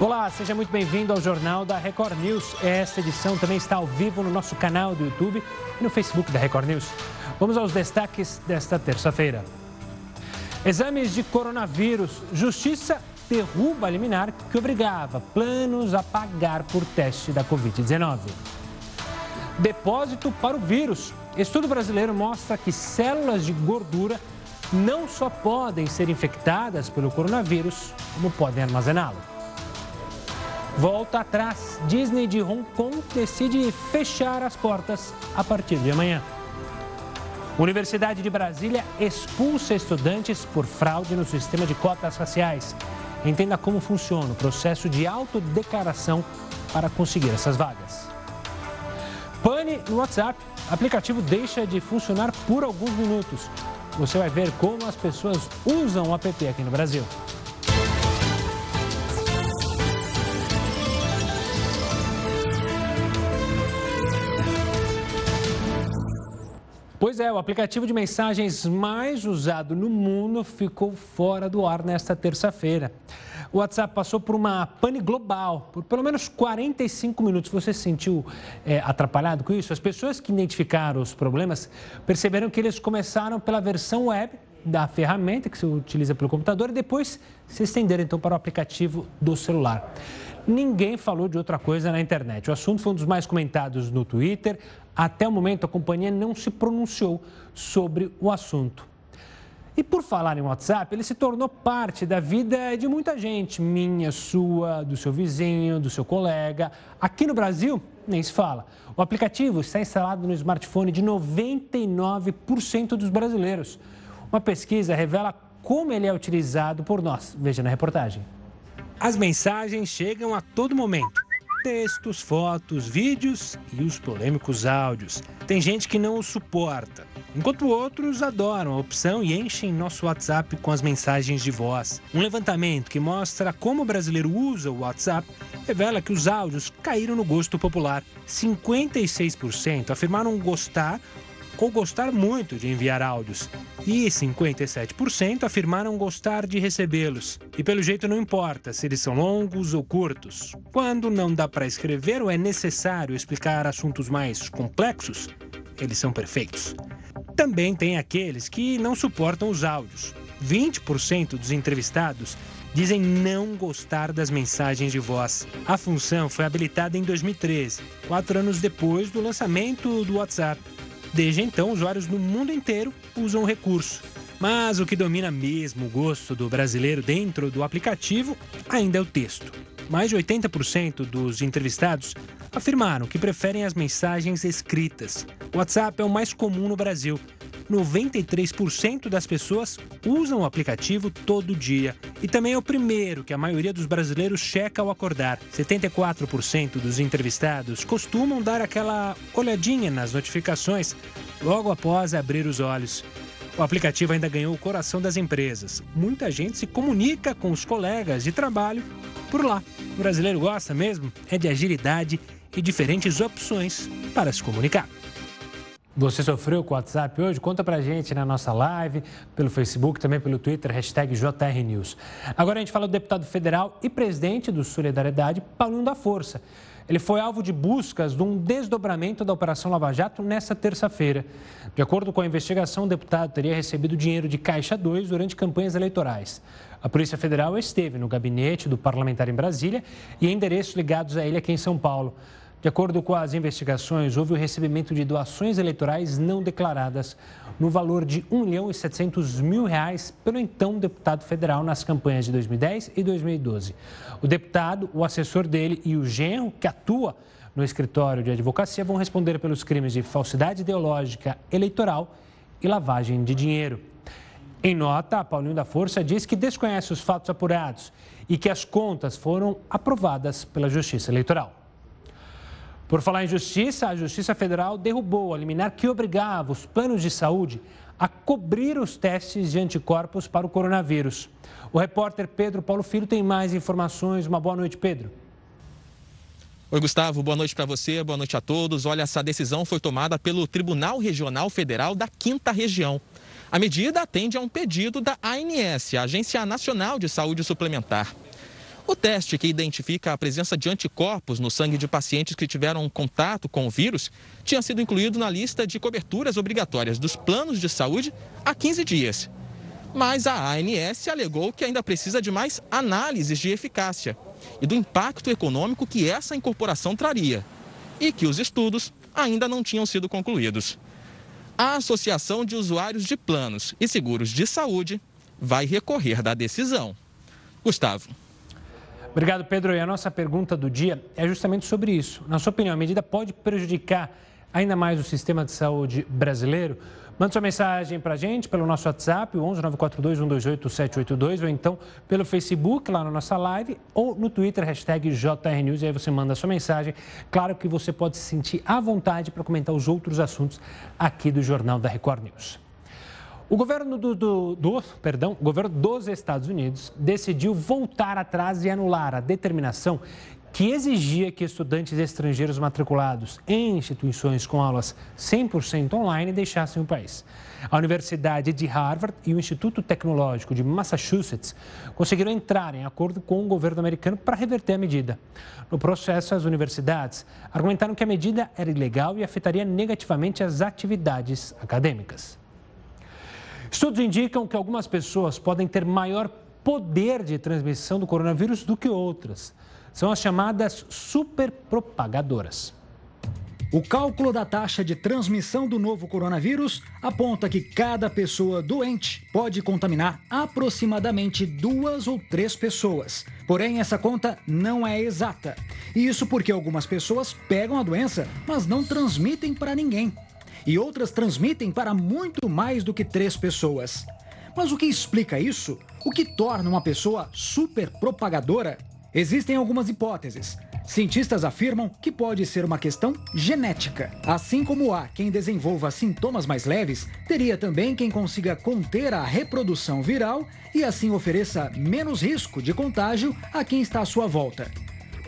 Olá, seja muito bem-vindo ao Jornal da Record News. Esta edição também está ao vivo no nosso canal do YouTube e no Facebook da Record News. Vamos aos destaques desta terça-feira. Exames de coronavírus. Justiça derruba a liminar que obrigava planos a pagar por teste da Covid-19. Depósito para o vírus. Estudo brasileiro mostra que células de gordura não só podem ser infectadas pelo coronavírus, como podem armazená-lo. Volta atrás. Disney de Hong Kong decide fechar as portas a partir de amanhã. Universidade de Brasília expulsa estudantes por fraude no sistema de cotas raciais. Entenda como funciona o processo de autodeclaração para conseguir essas vagas. Pane no WhatsApp. Aplicativo deixa de funcionar por alguns minutos. Você vai ver como as pessoas usam o app aqui no Brasil. Pois é, o aplicativo de mensagens mais usado no mundo ficou fora do ar nesta terça-feira. O WhatsApp passou por uma pane global, por pelo menos 45 minutos. Você se sentiu é, atrapalhado com isso? As pessoas que identificaram os problemas perceberam que eles começaram pela versão web da ferramenta que se utiliza pelo computador e depois se estenderam então para o aplicativo do celular. Ninguém falou de outra coisa na internet. O assunto foi um dos mais comentados no Twitter. Até o momento, a companhia não se pronunciou sobre o assunto. E por falar em WhatsApp, ele se tornou parte da vida de muita gente, minha, sua, do seu vizinho, do seu colega. Aqui no Brasil, nem se fala. O aplicativo está instalado no smartphone de 99% dos brasileiros. Uma pesquisa revela como ele é utilizado por nós. Veja na reportagem. As mensagens chegam a todo momento textos, fotos, vídeos e os polêmicos áudios. Tem gente que não o suporta, enquanto outros adoram a opção e enchem nosso WhatsApp com as mensagens de voz. Um levantamento que mostra como o brasileiro usa o WhatsApp revela que os áudios caíram no gosto popular. 56% afirmaram gostar ou gostar muito de enviar áudios, e 57% afirmaram gostar de recebê-los. E pelo jeito não importa se eles são longos ou curtos. Quando não dá para escrever ou é necessário explicar assuntos mais complexos, eles são perfeitos. Também tem aqueles que não suportam os áudios. 20% dos entrevistados dizem não gostar das mensagens de voz. A função foi habilitada em 2013, quatro anos depois do lançamento do WhatsApp. Desde então, usuários no mundo inteiro usam o recurso. Mas o que domina mesmo o gosto do brasileiro dentro do aplicativo ainda é o texto. Mais de 80% dos entrevistados afirmaram que preferem as mensagens escritas. O WhatsApp é o mais comum no Brasil, 93% das pessoas usam o aplicativo todo dia. E também é o primeiro que a maioria dos brasileiros checa ao acordar. 74% dos entrevistados costumam dar aquela olhadinha nas notificações logo após abrir os olhos. O aplicativo ainda ganhou o coração das empresas. Muita gente se comunica com os colegas de trabalho por lá. O brasileiro gosta mesmo é de agilidade e diferentes opções para se comunicar. Você sofreu com o WhatsApp hoje? Conta pra gente na nossa live, pelo Facebook, também pelo Twitter, hashtag JRNews. Agora a gente fala do deputado federal e presidente do Solidariedade, Paulinho da Força. Ele foi alvo de buscas de um desdobramento da Operação Lava Jato nesta terça-feira. De acordo com a investigação, o deputado teria recebido dinheiro de Caixa 2 durante campanhas eleitorais. A Polícia Federal esteve no gabinete do parlamentar em Brasília e endereços ligados a ele aqui em São Paulo. De acordo com as investigações, houve o recebimento de doações eleitorais não declaradas no valor de 1 milhão e 700 mil reais pelo então deputado federal nas campanhas de 2010 e 2012. O deputado, o assessor dele e o genro, que atua no escritório de advocacia, vão responder pelos crimes de falsidade ideológica eleitoral e lavagem de dinheiro. Em nota, Paulinho da Força diz que desconhece os fatos apurados e que as contas foram aprovadas pela Justiça Eleitoral. Por falar em justiça, a Justiça Federal derrubou a liminar que obrigava os planos de saúde a cobrir os testes de anticorpos para o coronavírus. O repórter Pedro Paulo Filho tem mais informações. Uma boa noite, Pedro. Oi, Gustavo, boa noite para você, boa noite a todos. Olha, essa decisão foi tomada pelo Tribunal Regional Federal da Quinta Região. A medida atende a um pedido da ANS, a Agência Nacional de Saúde Suplementar. O teste que identifica a presença de anticorpos no sangue de pacientes que tiveram contato com o vírus tinha sido incluído na lista de coberturas obrigatórias dos planos de saúde há 15 dias. Mas a ANS alegou que ainda precisa de mais análises de eficácia e do impacto econômico que essa incorporação traria, e que os estudos ainda não tinham sido concluídos. A Associação de Usuários de Planos e Seguros de Saúde vai recorrer da decisão. Gustavo. Obrigado, Pedro. E a nossa pergunta do dia é justamente sobre isso. Na sua opinião, a medida pode prejudicar ainda mais o sistema de saúde brasileiro? Mande sua mensagem para a gente pelo nosso WhatsApp, 11 942 128 782, ou então pelo Facebook, lá na nossa live, ou no Twitter, hashtag JRNews, e aí você manda a sua mensagem. Claro que você pode se sentir à vontade para comentar os outros assuntos aqui do Jornal da Record News. O governo, do, do, do, perdão, o governo dos Estados Unidos decidiu voltar atrás e anular a determinação que exigia que estudantes estrangeiros matriculados em instituições com aulas 100% online deixassem o país. A Universidade de Harvard e o Instituto Tecnológico de Massachusetts conseguiram entrar em acordo com o governo americano para reverter a medida. No processo, as universidades argumentaram que a medida era ilegal e afetaria negativamente as atividades acadêmicas. Estudos indicam que algumas pessoas podem ter maior poder de transmissão do coronavírus do que outras. São as chamadas superpropagadoras. O cálculo da taxa de transmissão do novo coronavírus aponta que cada pessoa doente pode contaminar aproximadamente duas ou três pessoas. Porém, essa conta não é exata. Isso porque algumas pessoas pegam a doença, mas não transmitem para ninguém e outras transmitem para muito mais do que três pessoas. Mas o que explica isso? O que torna uma pessoa super propagadora? Existem algumas hipóteses. Cientistas afirmam que pode ser uma questão genética. Assim como há quem desenvolva sintomas mais leves, teria também quem consiga conter a reprodução viral e assim ofereça menos risco de contágio a quem está à sua volta.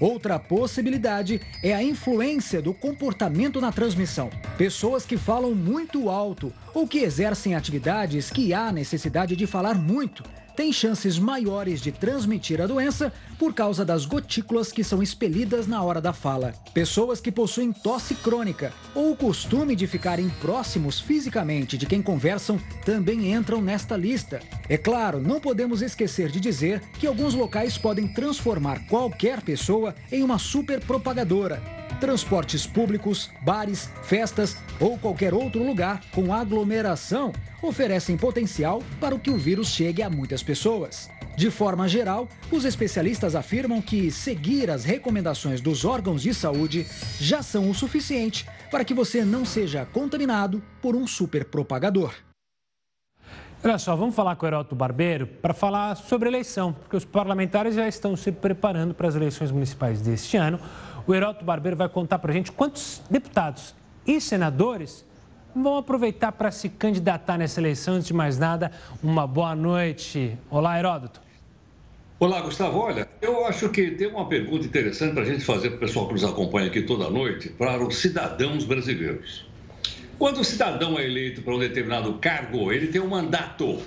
Outra possibilidade é a influência do comportamento na transmissão. Pessoas que falam muito alto ou que exercem atividades que há necessidade de falar muito têm chances maiores de transmitir a doença por causa das gotículas que são expelidas na hora da fala. Pessoas que possuem tosse crônica ou o costume de ficarem próximos fisicamente de quem conversam também entram nesta lista. É claro, não podemos esquecer de dizer que alguns locais podem transformar qualquer pessoa em uma super propagadora transportes públicos, bares, festas ou qualquer outro lugar com aglomeração oferecem potencial para que o vírus chegue a muitas pessoas. De forma geral, os especialistas afirmam que seguir as recomendações dos órgãos de saúde já são o suficiente para que você não seja contaminado por um super propagador. Olha só, vamos falar com o Heroto Barbeiro para falar sobre eleição, porque os parlamentares já estão se preparando para as eleições municipais deste ano. O Heroto Barbeiro vai contar para a gente quantos deputados e senadores vão aproveitar para se candidatar nessa eleição. Antes de mais nada, uma boa noite. Olá, Heródoto. Olá, Gustavo. Olha, eu acho que tem uma pergunta interessante para a gente fazer para o pessoal que nos acompanha aqui toda noite, para os cidadãos brasileiros. Quando o cidadão é eleito para um determinado cargo, ele tem um mandato.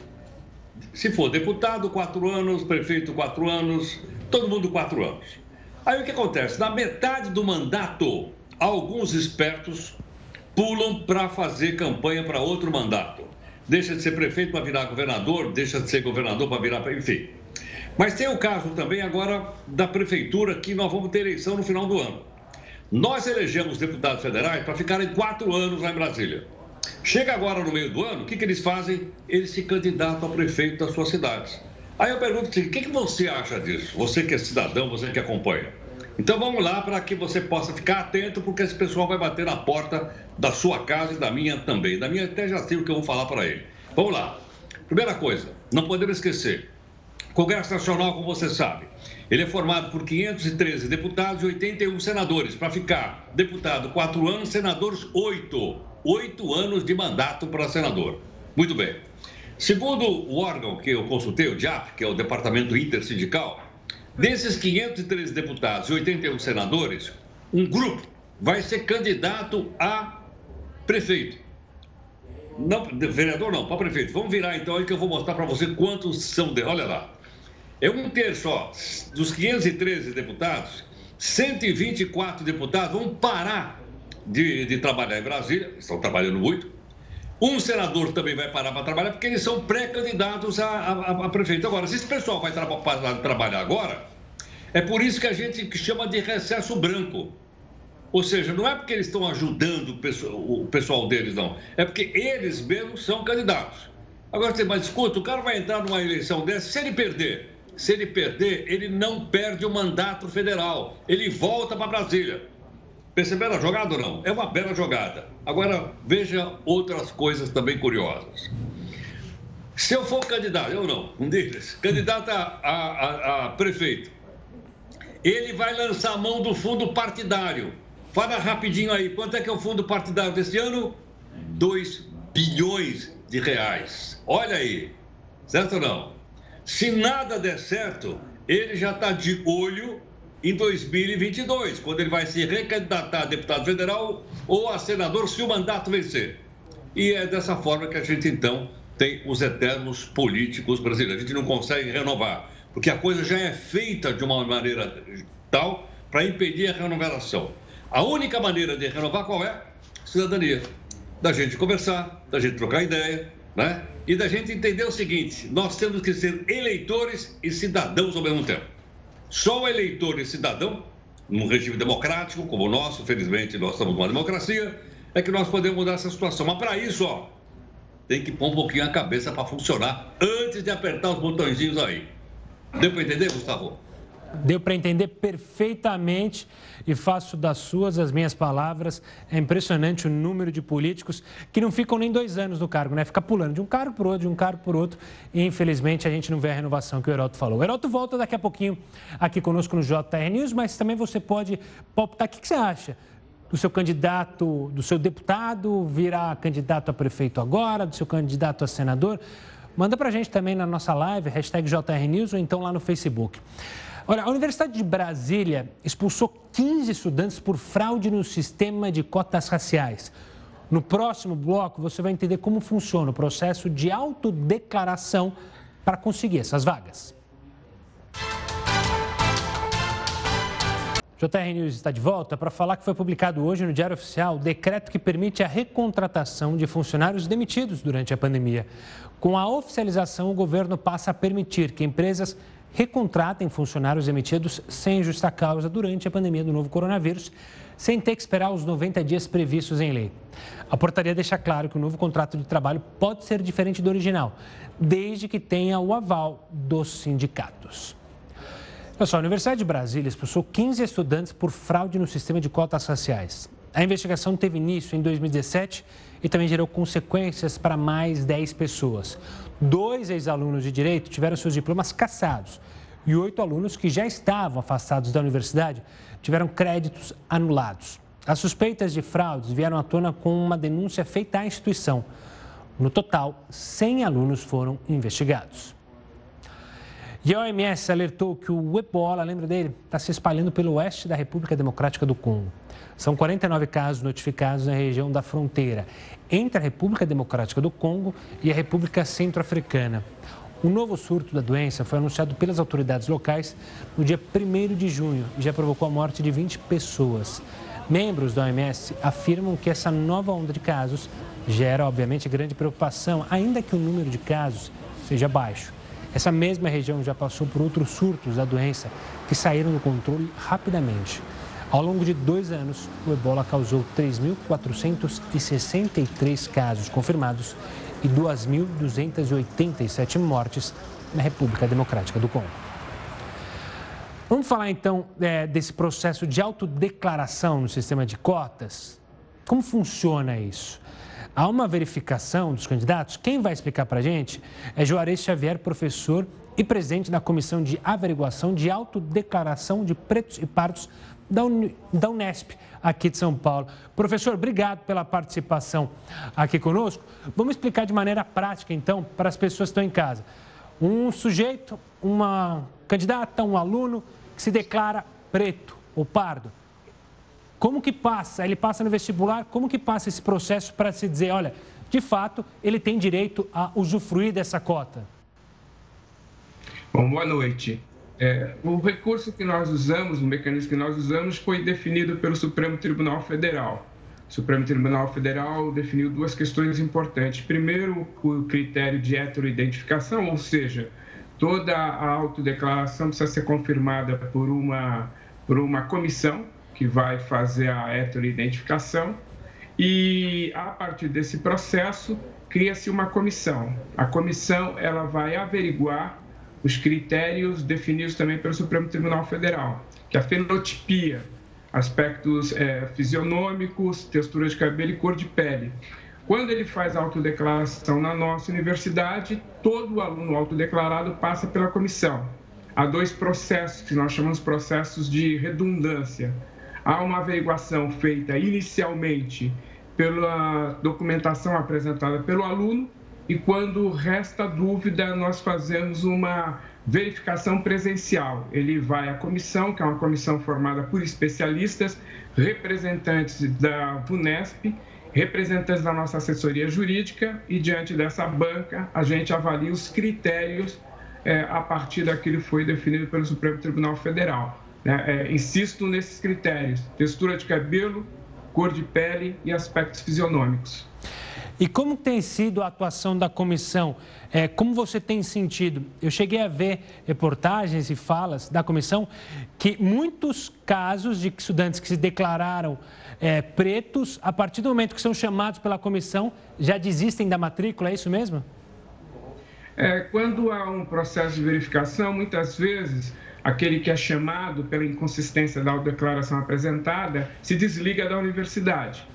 Se for deputado, quatro anos, prefeito, quatro anos, todo mundo quatro anos. Aí o que acontece? Na metade do mandato, alguns espertos pulam para fazer campanha para outro mandato. Deixa de ser prefeito para virar governador, deixa de ser governador para virar. Enfim. Mas tem o caso também agora da prefeitura que nós vamos ter eleição no final do ano. Nós elegemos deputados federais para ficarem quatro anos lá em Brasília. Chega agora no meio do ano, o que, que eles fazem? Eles se candidatam a prefeito das suas cidades. Aí eu pergunto assim, o que, que você acha disso? Você que é cidadão, você que acompanha. Então vamos lá para que você possa ficar atento, porque esse pessoal vai bater na porta da sua casa e da minha também. Da minha até já sei o que eu vou falar para ele. Vamos lá. Primeira coisa, não podemos esquecer. Congresso Nacional, como você sabe, ele é formado por 513 deputados e 81 senadores. Para ficar deputado, quatro anos, senadores, oito. Oito anos de mandato para senador. Muito bem. Segundo o órgão que eu consultei, o DIAP, que é o Departamento Intersindical, desses 513 deputados e 81 senadores, um grupo vai ser candidato a prefeito. Não, vereador não, para prefeito. Vamos virar então aí que eu vou mostrar para você quantos são de. Olha lá. É um terço, ó, dos 513 deputados, 124 deputados vão parar de, de trabalhar em Brasília, estão trabalhando muito. Um senador também vai parar para trabalhar, porque eles são pré-candidatos a, a, a, prefeito. Agora, se esse pessoal vai tra parar de trabalhar agora, é por isso que a gente chama de recesso branco. Ou seja, não é porque eles estão ajudando o pessoal, deles, não. É porque eles mesmos são candidatos. Agora você, mas escuta, o cara vai entrar numa eleição dessa, se ele perder, se ele perder, ele não perde o mandato federal. Ele volta para Brasília. Perceberam a jogada ou não? É uma bela jogada. Agora, veja outras coisas também curiosas. Se eu for candidato, eu não, um deles, candidato a, a, a, a prefeito, ele vai lançar a mão do fundo partidário. Fala rapidinho aí, quanto é que é o fundo partidário desse ano? 2 bilhões de reais. Olha aí, certo ou não? Se nada der certo, ele já está de olho em 2022, quando ele vai se recandidatar a deputado federal ou a senador se o mandato vencer. E é dessa forma que a gente então tem os eternos políticos brasileiros. A gente não consegue renovar, porque a coisa já é feita de uma maneira tal para impedir a renovação. A única maneira de renovar qual é? Cidadania. Da gente conversar, da gente trocar ideia, né? E da gente entender o seguinte: nós temos que ser eleitores e cidadãos ao mesmo tempo. Só o eleitor e cidadão, num regime democrático como o nosso, felizmente nós estamos numa democracia, é que nós podemos mudar essa situação. Mas para isso, ó, tem que pôr um pouquinho a cabeça para funcionar antes de apertar os botõezinhos aí. Deu para entender, Gustavo? Deu para entender perfeitamente e faço das suas as minhas palavras. É impressionante o número de políticos que não ficam nem dois anos no cargo, né? Fica pulando de um cargo para outro, de um cargo para outro. E infelizmente a gente não vê a renovação que o Heroto falou. O Heroto volta daqui a pouquinho aqui conosco no JR News, mas também você pode palpitar. O que, que você acha? do seu candidato, do seu deputado virar candidato a prefeito agora, do seu candidato a senador? Manda para a gente também na nossa live, hashtag JRNews ou então lá no Facebook. Olha, a Universidade de Brasília expulsou 15 estudantes por fraude no sistema de cotas raciais. No próximo bloco, você vai entender como funciona o processo de autodeclaração para conseguir essas vagas. JR News está de volta para falar que foi publicado hoje no Diário Oficial o decreto que permite a recontratação de funcionários demitidos durante a pandemia. Com a oficialização, o governo passa a permitir que empresas recontratem funcionários demitidos sem justa causa durante a pandemia do novo coronavírus, sem ter que esperar os 90 dias previstos em lei. A portaria deixa claro que o novo contrato de trabalho pode ser diferente do original, desde que tenha o aval dos sindicatos. Pessoal, a Universidade de Brasília expulsou 15 estudantes por fraude no sistema de cotas raciais. A investigação teve início em 2017 e também gerou consequências para mais 10 pessoas. Dois ex-alunos de direito tiveram seus diplomas cassados e oito alunos que já estavam afastados da universidade tiveram créditos anulados. As suspeitas de fraudes vieram à tona com uma denúncia feita à instituição. No total, 100 alunos foram investigados. E a OMS alertou que o ebola, lembra dele, está se espalhando pelo oeste da República Democrática do Congo. São 49 casos notificados na região da fronteira entre a República Democrática do Congo e a República Centro-Africana. O novo surto da doença foi anunciado pelas autoridades locais no dia 1 de junho e já provocou a morte de 20 pessoas. Membros da OMS afirmam que essa nova onda de casos gera, obviamente, grande preocupação, ainda que o número de casos seja baixo. Essa mesma região já passou por outros surtos da doença que saíram do controle rapidamente. Ao longo de dois anos, o ebola causou 3.463 casos confirmados e 2.287 mortes na República Democrática do Congo. Vamos falar então é, desse processo de autodeclaração no sistema de cotas? Como funciona isso? Há uma verificação dos candidatos? Quem vai explicar para a gente é Juarez Xavier, professor e presidente da Comissão de Averiguação de Autodeclaração de Pretos e Pardos da, da Unesp, aqui de São Paulo. Professor, obrigado pela participação aqui conosco. Vamos explicar de maneira prática, então, para as pessoas que estão em casa. Um sujeito, uma candidata, um aluno que se declara preto ou pardo. Como que passa? Ele passa no vestibular, como que passa esse processo para se dizer, olha, de fato, ele tem direito a usufruir dessa cota? Bom, boa noite. É, o recurso que nós usamos, o mecanismo que nós usamos, foi definido pelo Supremo Tribunal Federal. O Supremo Tribunal Federal definiu duas questões importantes. Primeiro, o critério de heteroidentificação, ou seja, toda a autodeclaração precisa ser confirmada por uma, por uma comissão que vai fazer a heteroidentificação. E a partir desse processo, cria-se uma comissão. A comissão ela vai averiguar os critérios definidos também pelo Supremo Tribunal Federal, que é a fenotipia, aspectos é, fisionômicos, textura de cabelo e cor de pele. Quando ele faz a autodeclaração na nossa universidade, todo aluno autodeclarado passa pela comissão. Há dois processos que nós chamamos processos de redundância. Há uma averiguação feita inicialmente pela documentação apresentada pelo aluno e quando resta dúvida, nós fazemos uma verificação presencial. Ele vai à comissão, que é uma comissão formada por especialistas, representantes da VUNESP, representantes da nossa assessoria jurídica, e diante dessa banca, a gente avalia os critérios é, a partir daquilo que foi definido pelo Supremo Tribunal Federal. Né? É, insisto nesses critérios: textura de cabelo, cor de pele e aspectos fisionômicos. E como tem sido a atuação da comissão? É, como você tem sentido? Eu cheguei a ver reportagens e falas da comissão que muitos casos de estudantes que se declararam é, pretos, a partir do momento que são chamados pela comissão, já desistem da matrícula, é isso mesmo? É, quando há um processo de verificação, muitas vezes aquele que é chamado pela inconsistência da declaração apresentada se desliga da universidade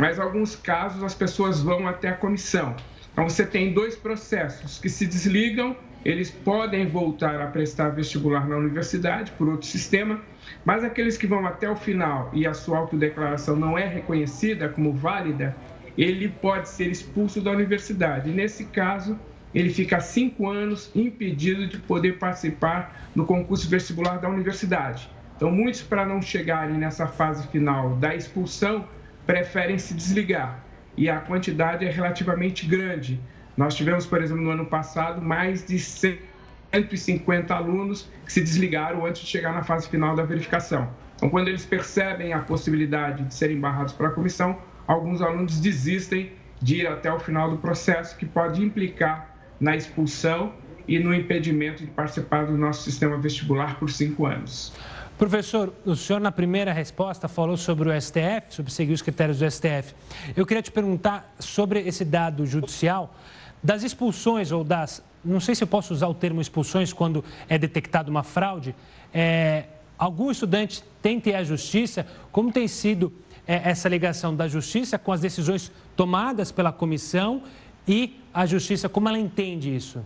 mas em alguns casos as pessoas vão até a comissão. Então você tem dois processos que se desligam, eles podem voltar a prestar vestibular na universidade por outro sistema, mas aqueles que vão até o final e a sua autodeclaração não é reconhecida como válida, ele pode ser expulso da universidade. Nesse caso, ele fica cinco anos impedido de poder participar no concurso vestibular da universidade. Então, muitos, para não chegarem nessa fase final da expulsão, preferem se desligar e a quantidade é relativamente grande. Nós tivemos, por exemplo, no ano passado, mais de 150 alunos que se desligaram antes de chegar na fase final da verificação. Então, quando eles percebem a possibilidade de serem barrados para a comissão, alguns alunos desistem de ir até o final do processo, que pode implicar na expulsão e no impedimento de participar do nosso sistema vestibular por cinco anos. Professor, o senhor na primeira resposta falou sobre o STF, sobre seguir os critérios do STF. Eu queria te perguntar sobre esse dado judicial das expulsões ou das, não sei se eu posso usar o termo expulsões quando é detectada uma fraude. É, algum estudante que ir à justiça? Como tem sido é, essa ligação da justiça com as decisões tomadas pela comissão e a justiça, como ela entende isso?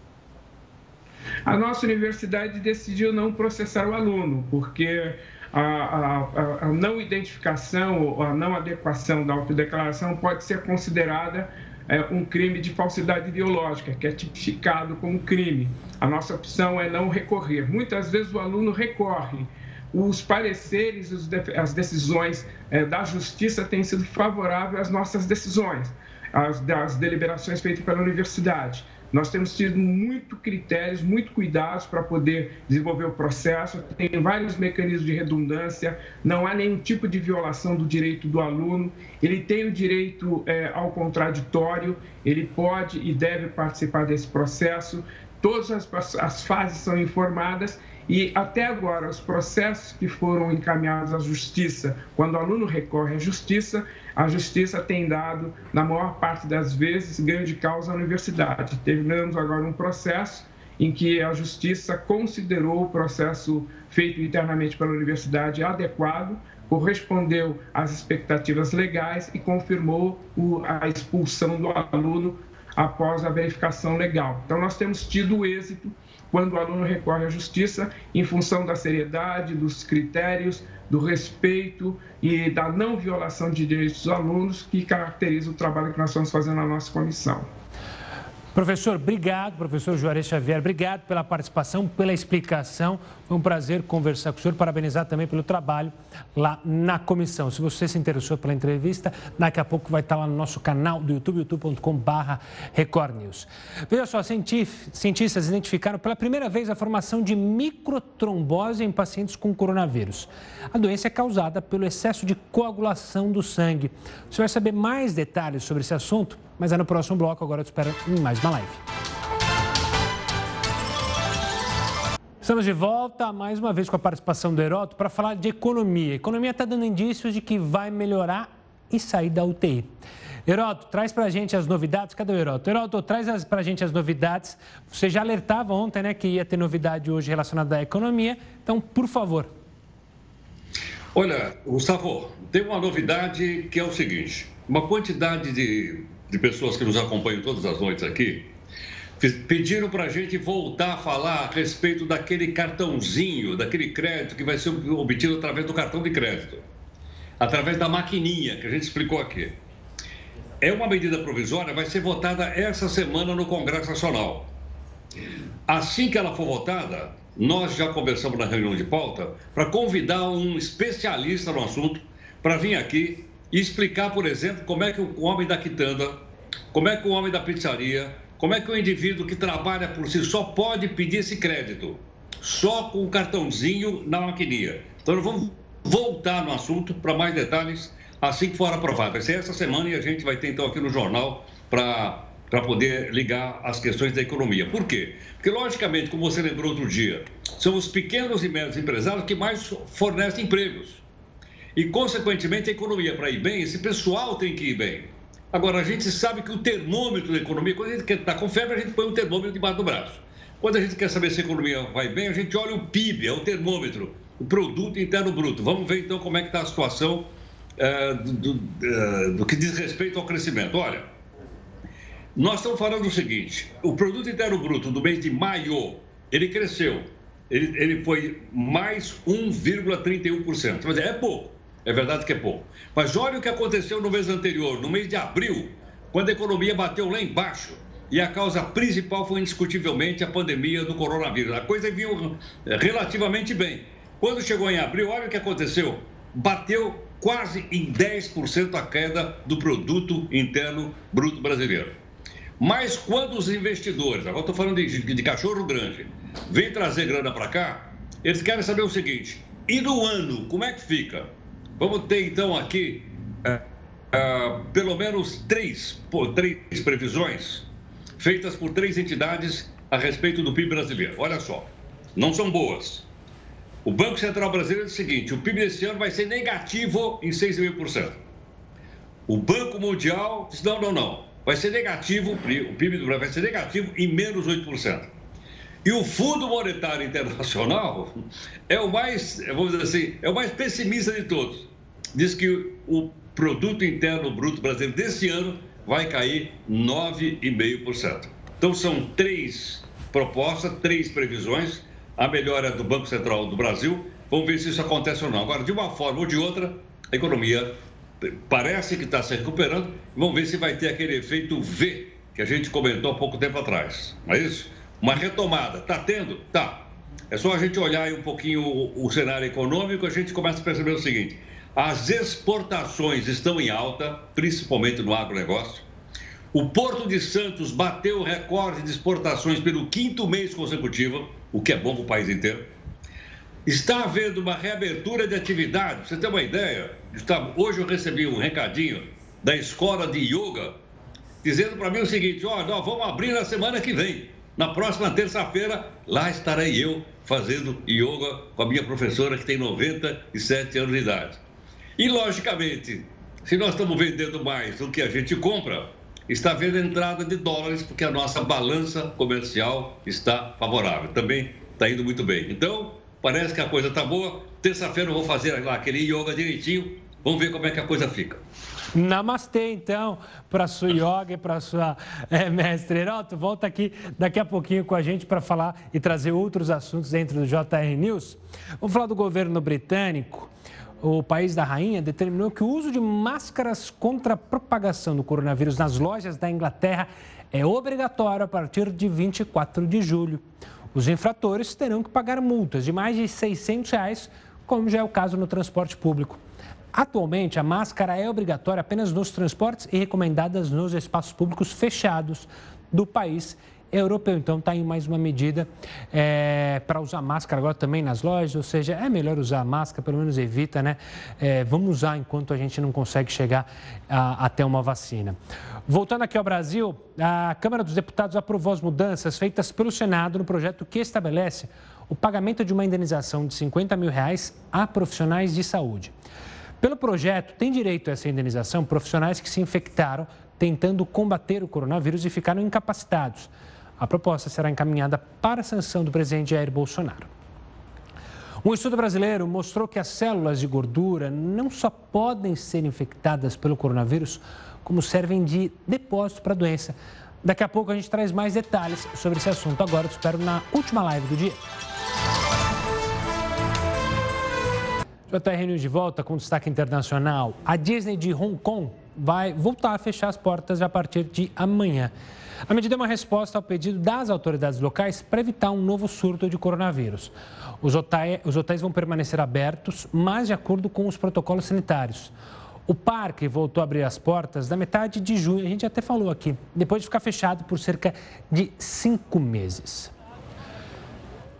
A nossa universidade decidiu não processar o aluno, porque a, a, a, não identificação, a não adequação da autodeclaração pode ser considerada é, um crime de falsidade ideológica, que é tipificado como crime. A nossa opção é não recorrer. Muitas vezes o aluno recorre. Os pareceres, as decisões é, da justiça têm sido favoráveis às nossas decisões, às, às deliberações feitas pela universidade. Nós temos tido muito critérios, muito cuidados para poder desenvolver o processo. Tem vários mecanismos de redundância, não há nenhum tipo de violação do direito do aluno. Ele tem o direito é, ao contraditório, ele pode e deve participar desse processo. Todas as, as fases são informadas e até agora, os processos que foram encaminhados à justiça, quando o aluno recorre à justiça, a justiça tem dado, na maior parte das vezes, ganho de causa à universidade. Terminamos agora um processo em que a justiça considerou o processo feito internamente pela universidade adequado, correspondeu às expectativas legais e confirmou a expulsão do aluno após a verificação legal. Então, nós temos tido êxito quando o aluno recorre à justiça em função da seriedade, dos critérios, do respeito e da não violação de direitos dos alunos que caracteriza o trabalho que nós estamos fazendo na nossa comissão. Professor, obrigado. Professor Juarez Xavier, obrigado pela participação, pela explicação. Foi um prazer conversar com o senhor. Parabenizar também pelo trabalho lá na comissão. Se você se interessou pela entrevista, daqui a pouco vai estar lá no nosso canal do YouTube, youtube.com.br Record News. Veja só, cientistas identificaram pela primeira vez a formação de microtrombose em pacientes com coronavírus. A doença é causada pelo excesso de coagulação do sangue. Você vai saber mais detalhes sobre esse assunto mas é no próximo bloco. Agora eu te espero em mais uma live. Estamos de volta mais uma vez com a participação do Heroto para falar de economia. A economia está dando indícios de que vai melhorar e sair da UTI. Heroto, traz para a gente as novidades. Cadê o Heroto? Heroto, traz para a gente as novidades. Você já alertava ontem né, que ia ter novidade hoje relacionada à economia. Então, por favor. Olha, Gustavo, tem uma novidade que é o seguinte: uma quantidade de de pessoas que nos acompanham todas as noites aqui, pediram para a gente voltar a falar a respeito daquele cartãozinho, daquele crédito que vai ser obtido através do cartão de crédito, através da maquininha que a gente explicou aqui. É uma medida provisória, vai ser votada essa semana no Congresso Nacional. Assim que ela for votada, nós já conversamos na reunião de pauta para convidar um especialista no assunto para vir aqui e explicar, por exemplo, como é que o homem da quitanda, como é que o homem da pizzaria, como é que o indivíduo que trabalha por si só pode pedir esse crédito, só com o cartãozinho na maquininha. Então, vamos voltar no assunto para mais detalhes assim que for aprovado. Vai ser essa semana e a gente vai ter então aqui no jornal para para poder ligar as questões da economia. Por quê? Porque, logicamente, como você lembrou outro dia, são os pequenos e médios empresários que mais fornecem empregos. E, consequentemente, a economia, para ir bem, esse pessoal tem que ir bem. Agora, a gente sabe que o termômetro da economia, quando a gente quer estar com febre, a gente põe um termômetro debaixo do braço. Quando a gente quer saber se a economia vai bem, a gente olha o PIB, é o termômetro, o Produto Interno Bruto. Vamos ver então como é que está a situação é, do, é, do que diz respeito ao crescimento. Olha, nós estamos falando o seguinte: o Produto Interno Bruto do mês de maio, ele cresceu. Ele, ele foi mais 1,31%. Mas é pouco. É verdade que é pouco. Mas olha o que aconteceu no mês anterior, no mês de abril, quando a economia bateu lá embaixo. E a causa principal foi indiscutivelmente a pandemia do coronavírus. A coisa viu eh, relativamente bem. Quando chegou em abril, olha o que aconteceu. Bateu quase em 10% a queda do produto interno bruto brasileiro. Mas quando os investidores, agora estou falando de, de, cachorro grande, vêm trazer grana para cá, eles querem saber o seguinte: e no ano, como é que fica? Vamos ter então aqui uh, uh, pelo menos três, por, três previsões feitas por três entidades a respeito do PIB brasileiro. Olha só, não são boas. O Banco Central Brasileiro diz o seguinte: o PIB desse ano vai ser negativo em 6,5%. O Banco Mundial diz: não, não, não. Vai ser negativo, o PIB do Brasil vai ser negativo em menos 8%. E o Fundo Monetário Internacional é o mais, vamos dizer assim, é o mais pessimista de todos. Diz que o produto interno bruto brasileiro desse ano vai cair 9,5%. Então são três propostas, três previsões. A melhora do Banco Central do Brasil. Vamos ver se isso acontece ou não. Agora, de uma forma ou de outra, a economia parece que está se recuperando. Vamos ver se vai ter aquele efeito V que a gente comentou há pouco tempo atrás. Não é isso? Uma retomada. Está tendo? Tá. É só a gente olhar um pouquinho o, o cenário econômico, a gente começa a perceber o seguinte: as exportações estão em alta, principalmente no agronegócio. O Porto de Santos bateu o recorde de exportações pelo quinto mês consecutivo, o que é bom para o país inteiro. Está havendo uma reabertura de atividade. Você tem uma ideia? Hoje eu recebi um recadinho da escola de yoga dizendo para mim o seguinte: ó, oh, nós vamos abrir na semana que vem. Na próxima terça-feira, lá estarei eu fazendo yoga com a minha professora que tem 97 anos de idade. E, logicamente, se nós estamos vendendo mais do que a gente compra, está havendo entrada de dólares porque a nossa balança comercial está favorável. Também está indo muito bem. Então, parece que a coisa está boa. Terça-feira eu vou fazer lá aquele yoga direitinho. Vamos ver como é que a coisa fica. Namastê, então, para sua yoga e para sua é, mestre Heroto. Volta aqui daqui a pouquinho com a gente para falar e trazer outros assuntos dentro do JR News. Vamos falar do governo britânico. o país da rainha determinou que o uso de máscaras contra a propagação do coronavírus nas lojas da Inglaterra é obrigatório a partir de 24 de julho. Os infratores terão que pagar multas de mais de 600 reais, como já é o caso no transporte público. Atualmente, a máscara é obrigatória apenas nos transportes e recomendadas nos espaços públicos fechados do país europeu. Então, está aí mais uma medida é, para usar máscara agora também nas lojas, ou seja, é melhor usar máscara, pelo menos evita, né? É, vamos usar enquanto a gente não consegue chegar a, até uma vacina. Voltando aqui ao Brasil, a Câmara dos Deputados aprovou as mudanças feitas pelo Senado no projeto que estabelece o pagamento de uma indenização de 50 mil reais a profissionais de saúde. Pelo projeto, tem direito a essa indenização profissionais que se infectaram tentando combater o coronavírus e ficaram incapacitados. A proposta será encaminhada para a sanção do presidente Jair Bolsonaro. Um estudo brasileiro mostrou que as células de gordura não só podem ser infectadas pelo coronavírus, como servem de depósito para a doença. Daqui a pouco a gente traz mais detalhes sobre esse assunto. Agora te espero na última live do dia. JR News de volta com destaque internacional. A Disney de Hong Kong vai voltar a fechar as portas a partir de amanhã. A medida é uma resposta ao pedido das autoridades locais para evitar um novo surto de coronavírus. Os hotéis, os hotéis vão permanecer abertos, mas de acordo com os protocolos sanitários. O parque voltou a abrir as portas na metade de junho, a gente até falou aqui, depois de ficar fechado por cerca de cinco meses.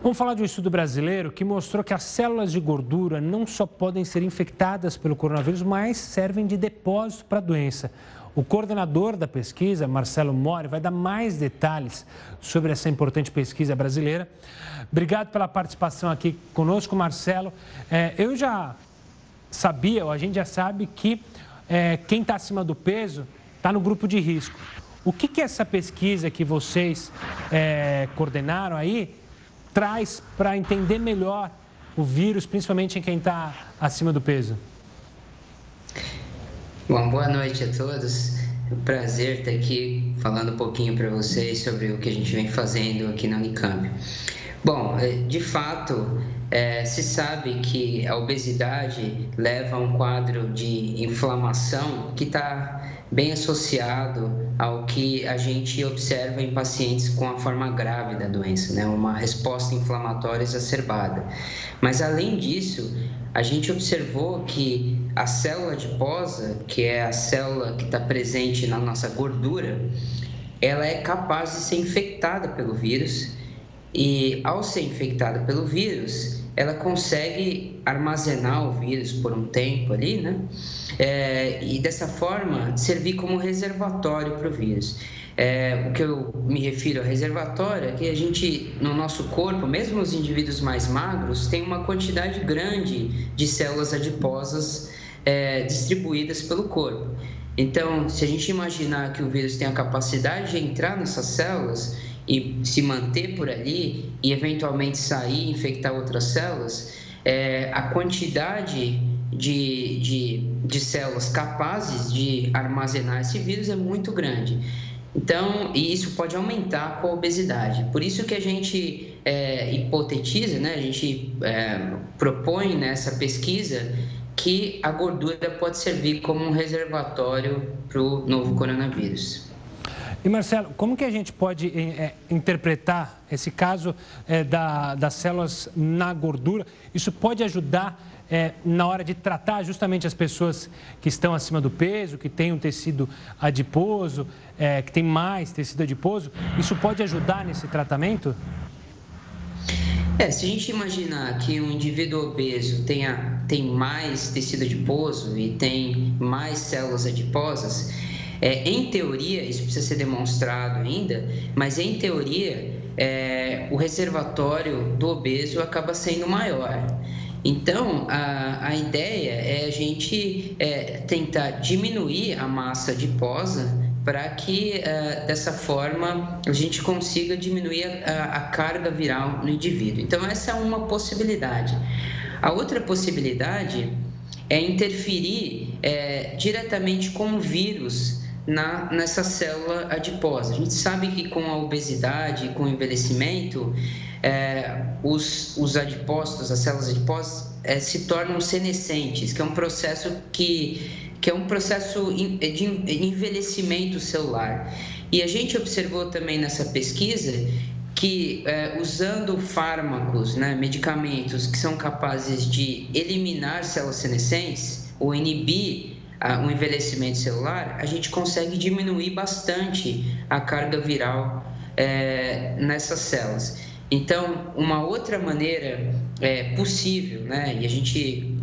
Vamos falar de um estudo brasileiro que mostrou que as células de gordura não só podem ser infectadas pelo coronavírus, mas servem de depósito para a doença. O coordenador da pesquisa, Marcelo Mori, vai dar mais detalhes sobre essa importante pesquisa brasileira. Obrigado pela participação aqui conosco, Marcelo. É, eu já sabia, ou a gente já sabe, que é, quem está acima do peso está no grupo de risco. O que, que essa pesquisa que vocês é, coordenaram aí traz para entender melhor o vírus, principalmente em quem está acima do peso? Bom, boa noite a todos. É um prazer estar aqui falando um pouquinho para vocês sobre o que a gente vem fazendo aqui na Unicamp. Bom, é, de fato, é, se sabe que a obesidade leva a um quadro de inflamação que está bem associado ao que a gente observa em pacientes com a forma grave da doença, né? uma resposta inflamatória exacerbada. Mas, além disso, a gente observou que a célula adiposa, que é a célula que está presente na nossa gordura, ela é capaz de ser infectada pelo vírus e, ao ser infectada pelo vírus, ela consegue armazenar o vírus por um tempo ali, né? É, e dessa forma servir como reservatório para o vírus. É, o que eu me refiro a reservatório é que a gente, no nosso corpo, mesmo os indivíduos mais magros, tem uma quantidade grande de células adiposas é, distribuídas pelo corpo. Então, se a gente imaginar que o vírus tem a capacidade de entrar nessas células, e se manter por ali e eventualmente sair e infectar outras células, é, a quantidade de, de, de células capazes de armazenar esse vírus é muito grande. Então, e isso pode aumentar com a obesidade. Por isso que a gente é, hipotetiza, né, a gente é, propõe nessa pesquisa que a gordura pode servir como um reservatório para o novo coronavírus. E Marcelo, como que a gente pode é, interpretar esse caso é, da, das células na gordura? Isso pode ajudar é, na hora de tratar justamente as pessoas que estão acima do peso, que têm um tecido adiposo, que tem mais tecido adiposo? Isso pode ajudar nesse tratamento? É, se a gente imaginar que um indivíduo obeso tenha, tem mais tecido adiposo e tem mais células adiposas, é, em teoria, isso precisa ser demonstrado ainda, mas em teoria, é, o reservatório do obeso acaba sendo maior. Então, a, a ideia é a gente é, tentar diminuir a massa adiposa para que uh, dessa forma a gente consiga diminuir a, a, carga viral no indivíduo. Então, essa é uma possibilidade. A outra possibilidade é interferir é, diretamente com o vírus na, nessa célula adiposa. A gente sabe que com a obesidade, com o envelhecimento, é, os, os adipócitos, as células adiposas, é, se tornam senescentes, que é um processo que que é um processo de envelhecimento celular. E a gente observou também nessa pesquisa que é, usando fármacos, né, medicamentos que são capazes de eliminar células senescentes ou inibir o envelhecimento celular, a gente consegue diminuir bastante a carga viral é, nessas células. Então, uma outra maneira é, possível, né, e a gente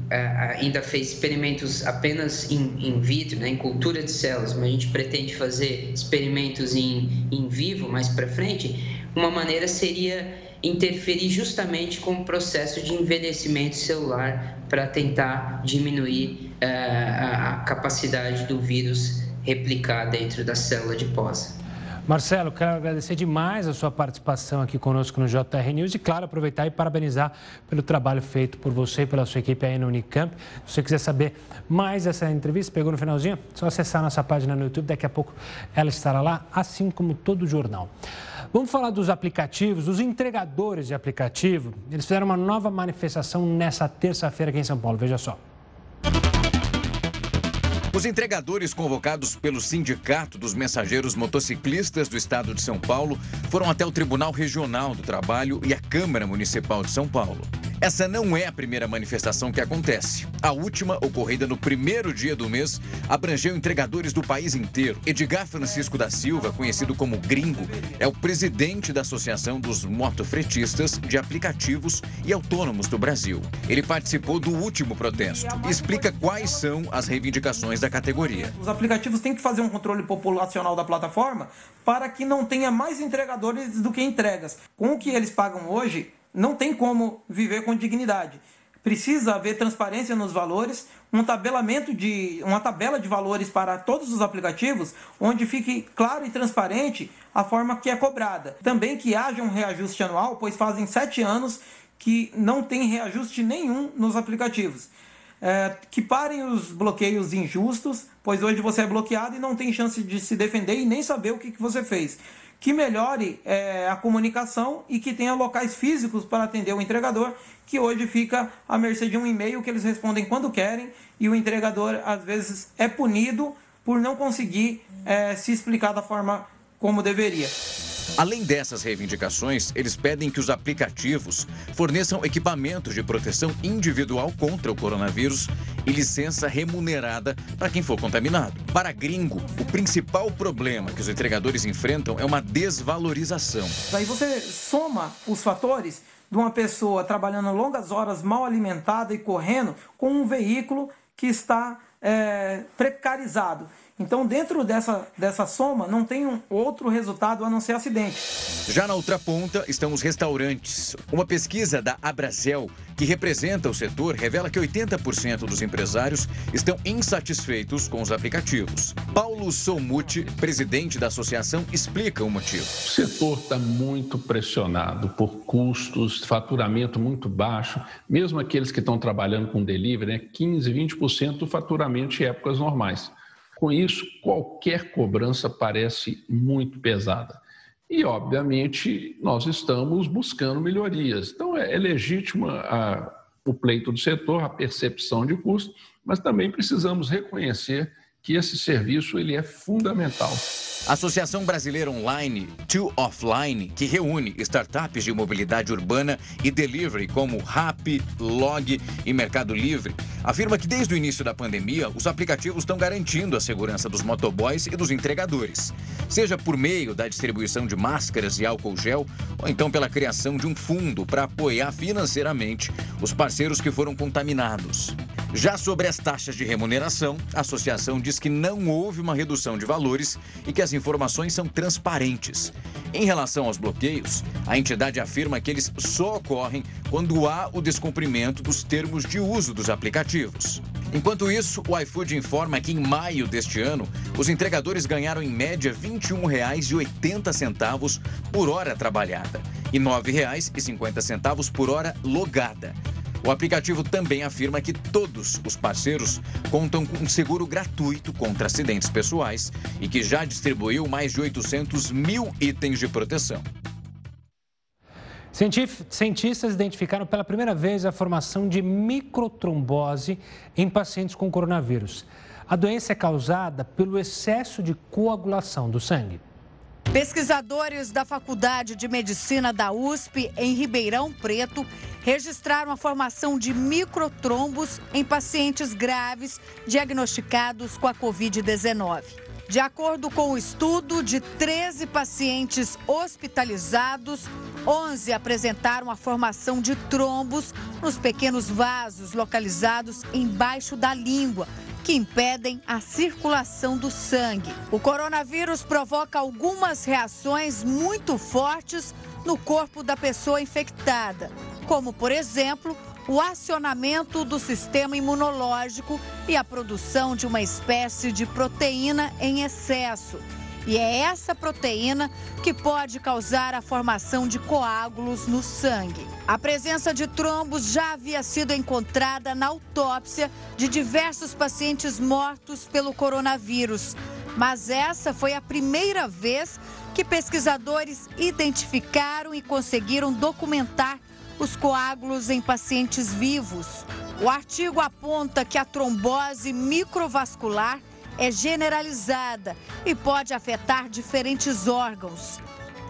ainda fez experimentos apenas in vitro, né, em cultura de células, mas a gente pretende fazer experimentos em, em vivo mais para frente, uma maneira seria interferir justamente com o processo de envelhecimento celular para tentar diminuir a capacidade do vírus replicar dentro da célula adiposa. Marcelo, quero agradecer demais a sua participação aqui conosco no JR News e, claro, aproveitar e parabenizar pelo trabalho feito por você e pela sua equipe aí no Unicamp. Se você quiser saber mais dessa entrevista, pegou no finalzinho? É só acessar nossa página no YouTube, daqui a pouco ela estará lá, assim como todo o jornal. Vamos falar dos aplicativos, dos entregadores de aplicativo. Eles fizeram uma nova manifestação nessa terça-feira aqui em São Paulo, veja só. Os entregadores convocados pelo Sindicato dos Mensageiros Motociclistas do Estado de São Paulo foram até o Tribunal Regional do Trabalho e a Câmara Municipal de São Paulo. Essa não é a primeira manifestação que acontece. A última, ocorrida no primeiro dia do mês, abrangeu entregadores do país inteiro. Edgar Francisco da Silva, conhecido como Gringo, é o presidente da Associação dos Motofretistas de Aplicativos e Autônomos do Brasil. Ele participou do último protesto e explica quais são as reivindicações da categoria. Os aplicativos têm que fazer um controle populacional da plataforma para que não tenha mais entregadores do que entregas. Com o que eles pagam hoje, não tem como viver com dignidade. Precisa haver transparência nos valores, um tabelamento de uma tabela de valores para todos os aplicativos, onde fique claro e transparente a forma que é cobrada. Também que haja um reajuste anual, pois fazem sete anos que não tem reajuste nenhum nos aplicativos. É, que parem os bloqueios injustos, pois hoje você é bloqueado e não tem chance de se defender e nem saber o que, que você fez que melhore é, a comunicação e que tenha locais físicos para atender o entregador, que hoje fica à mercê de um e-mail que eles respondem quando querem e o entregador às vezes é punido por não conseguir é, se explicar da forma como deveria. Além dessas reivindicações, eles pedem que os aplicativos forneçam equipamentos de proteção individual contra o coronavírus e licença remunerada para quem for contaminado. Para gringo, o principal problema que os entregadores enfrentam é uma desvalorização. Daí você soma os fatores de uma pessoa trabalhando longas horas, mal alimentada e correndo, com um veículo que está é, precarizado. Então, dentro dessa, dessa soma, não tem um outro resultado a não ser acidente. Já na outra ponta estão os restaurantes. Uma pesquisa da Abrazel, que representa o setor, revela que 80% dos empresários estão insatisfeitos com os aplicativos. Paulo Somuti, presidente da associação, explica o motivo. O setor está muito pressionado por custos, faturamento muito baixo. Mesmo aqueles que estão trabalhando com delivery, né, 15, 20% do faturamento em épocas normais. Com isso, qualquer cobrança parece muito pesada. E, obviamente, nós estamos buscando melhorias. Então, é, é legítimo a, o pleito do setor, a percepção de custo, mas também precisamos reconhecer que esse serviço ele é fundamental. Associação Brasileira Online, To Offline, que reúne startups de mobilidade urbana e delivery como Rap, Log e Mercado Livre, afirma que desde o início da pandemia, os aplicativos estão garantindo a segurança dos motoboys e dos entregadores, seja por meio da distribuição de máscaras e álcool gel, ou então pela criação de um fundo para apoiar financeiramente os parceiros que foram contaminados. Já sobre as taxas de remuneração, a associação diz que não houve uma redução de valores e que as informações são transparentes. Em relação aos bloqueios, a entidade afirma que eles só ocorrem quando há o descumprimento dos termos de uso dos aplicativos. Enquanto isso, o iFood informa que em maio deste ano, os entregadores ganharam em média R$ 21,80 por hora trabalhada e R$ 9,50 por hora logada. O aplicativo também afirma que todos os parceiros contam com um seguro gratuito contra acidentes pessoais e que já distribuiu mais de 800 mil itens de proteção. Cientistas identificaram pela primeira vez a formação de microtrombose em pacientes com coronavírus. A doença é causada pelo excesso de coagulação do sangue. Pesquisadores da Faculdade de Medicina da USP, em Ribeirão Preto, registraram a formação de microtrombos em pacientes graves diagnosticados com a Covid-19. De acordo com o estudo, de 13 pacientes hospitalizados, 11 apresentaram a formação de trombos nos pequenos vasos localizados embaixo da língua, que impedem a circulação do sangue. O coronavírus provoca algumas reações muito fortes no corpo da pessoa infectada, como, por exemplo, o acionamento do sistema imunológico e a produção de uma espécie de proteína em excesso. E é essa proteína que pode causar a formação de coágulos no sangue. A presença de trombos já havia sido encontrada na autópsia de diversos pacientes mortos pelo coronavírus. Mas essa foi a primeira vez que pesquisadores identificaram e conseguiram documentar os coágulos em pacientes vivos. O artigo aponta que a trombose microvascular é generalizada e pode afetar diferentes órgãos.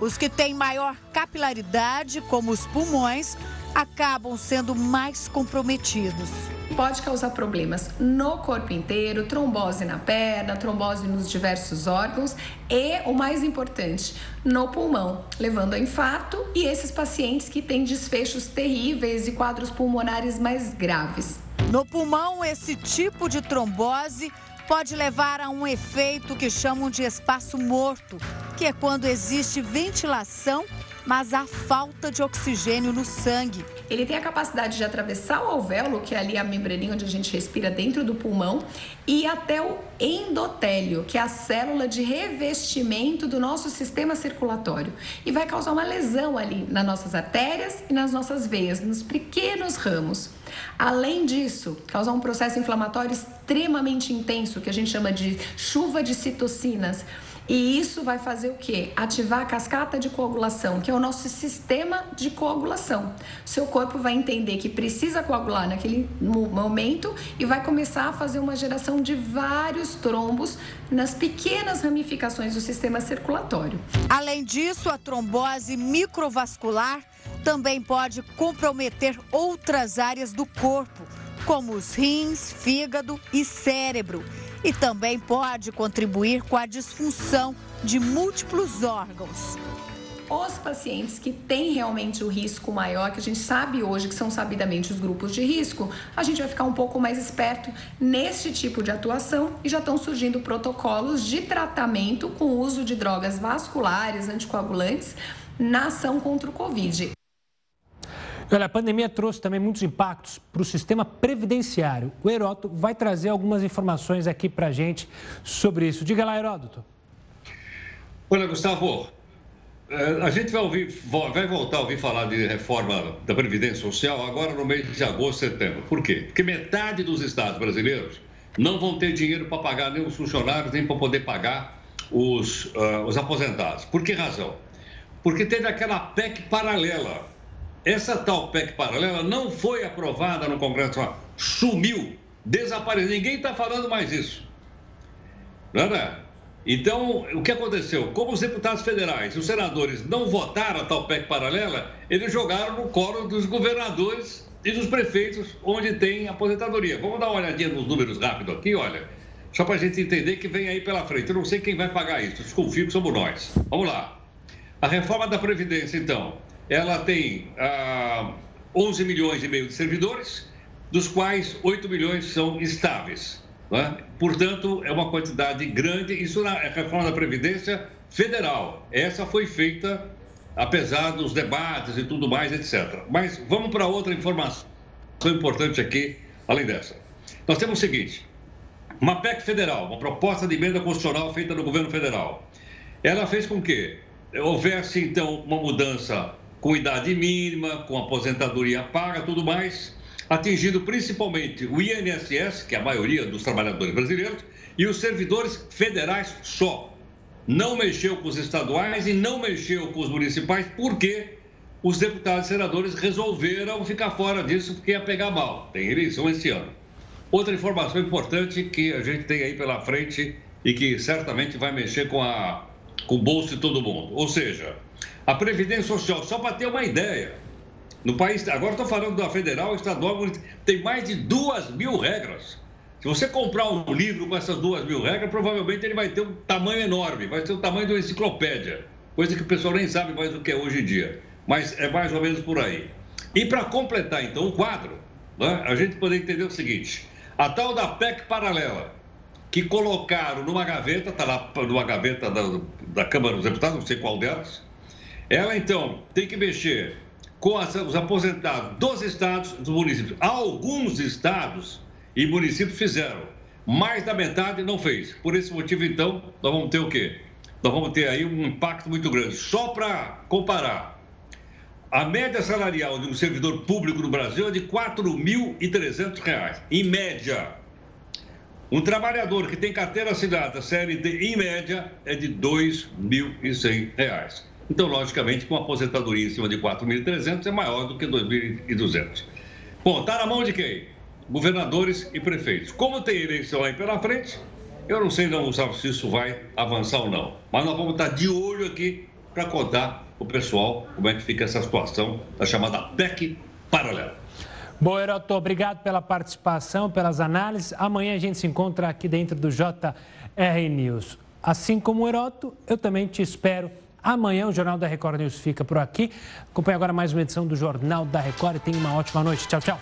Os que têm maior capilaridade, como os pulmões, acabam sendo mais comprometidos. Pode causar problemas no corpo inteiro, trombose na perna, trombose nos diversos órgãos e, o mais importante, no pulmão, levando a infarto e esses pacientes que têm desfechos terríveis e quadros pulmonares mais graves. No pulmão, esse tipo de trombose pode levar a um efeito que chamam de espaço morto, que é quando existe ventilação, mas há falta de oxigênio no sangue. Ele tem a capacidade de atravessar o alvéolo, que é ali a membraninha onde a gente respira dentro do pulmão, e até o endotélio, que é a célula de revestimento do nosso sistema circulatório. E vai causar uma lesão ali nas nossas artérias e nas nossas veias, nos pequenos ramos. Além disso, causar um processo inflamatório extremamente intenso, que a gente chama de chuva de citocinas. E isso vai fazer o quê? Ativar a cascata de coagulação, que é o nosso sistema de coagulação. Seu corpo vai entender que precisa coagular naquele momento e vai começar a fazer uma geração de vários trombos nas pequenas ramificações do sistema circulatório. Além disso, a trombose microvascular também pode comprometer outras áreas do corpo, como os rins, fígado e cérebro, e também pode contribuir com a disfunção de múltiplos órgãos. Os pacientes que têm realmente o risco maior, que a gente sabe hoje que são sabidamente os grupos de risco, a gente vai ficar um pouco mais esperto neste tipo de atuação e já estão surgindo protocolos de tratamento com o uso de drogas vasculares, anticoagulantes, na ação contra o Covid. Olha, a pandemia trouxe também muitos impactos para o sistema previdenciário. O Heródoto vai trazer algumas informações aqui para a gente sobre isso. Diga lá, Heródoto. Olha, Gustavo, eh, a gente vai, ouvir, vai voltar a ouvir falar de reforma da Previdência Social agora no mês de agosto, setembro. Por quê? Porque metade dos estados brasileiros não vão ter dinheiro para pagar nem os funcionários, nem para poder pagar os, uh, os aposentados. Por que razão? Porque teve aquela PEC paralela essa tal PEC paralela não foi aprovada no Congresso, sumiu, desapareceu. Ninguém está falando mais isso. É? Então, o que aconteceu? Como os deputados federais e os senadores não votaram a tal PEC paralela, eles jogaram no colo dos governadores e dos prefeitos onde tem aposentadoria. Vamos dar uma olhadinha nos números rápido aqui, olha, só para a gente entender que vem aí pela frente. Eu não sei quem vai pagar isso, desconfio que somos nós. Vamos lá. A reforma da Previdência, então ela tem ah, 11 milhões e meio de servidores, dos quais 8 milhões são estáveis. É? Portanto, é uma quantidade grande. Isso na reforma da Previdência Federal. Essa foi feita apesar dos debates e tudo mais, etc. Mas vamos para outra informação importante aqui, além dessa. Nós temos o seguinte: uma PEC federal, uma proposta de emenda constitucional feita no governo federal. Ela fez com que houvesse, então, uma mudança com idade mínima, com aposentadoria paga, tudo mais. atingindo principalmente o INSS, que é a maioria dos trabalhadores brasileiros, e os servidores federais só. Não mexeu com os estaduais e não mexeu com os municipais, porque os deputados e senadores resolveram ficar fora disso porque ia pegar mal. Tem eleição esse ano. Outra informação importante que a gente tem aí pela frente e que certamente vai mexer com, a, com o bolso de todo mundo. Ou seja, a Previdência Social, só para ter uma ideia, no país, agora estou falando da federal, estadual, tem mais de duas mil regras. Se você comprar um livro com essas duas mil regras, provavelmente ele vai ter um tamanho enorme, vai ter o tamanho de uma enciclopédia, coisa que o pessoal nem sabe mais do que é hoje em dia. Mas é mais ou menos por aí. E para completar, então, o quadro, né, a gente poder entender o seguinte: a tal da PEC paralela, que colocaram numa gaveta, está lá numa gaveta da, da Câmara dos Deputados, não sei qual delas, ela então tem que mexer com os aposentados dos estados, dos municípios. Alguns estados e municípios fizeram, mais da metade não fez. Por esse motivo, então, nós vamos ter o quê? Nós vamos ter aí um impacto muito grande. Só para comparar, a média salarial de um servidor público no Brasil é de R$ 4.300, em média. Um trabalhador que tem carteira assinada CLT, em média, é de R$ 2.100. Então, logicamente, com uma aposentadoria em cima de 4.300 é maior do que 2.200. Bom, está na mão de quem? Governadores e prefeitos. Como tem eleição aí pela frente, eu não sei não, Gustavo, se isso vai avançar ou não. Mas nós vamos estar de olho aqui para contar o pessoal como é que fica essa situação da chamada PEC paralela. Bom, Heroto, obrigado pela participação, pelas análises. Amanhã a gente se encontra aqui dentro do JR News. Assim como o Heroto, eu também te espero Amanhã o Jornal da Record News fica por aqui. Acompanhe agora mais uma edição do Jornal da Record e tenha uma ótima noite. Tchau, tchau.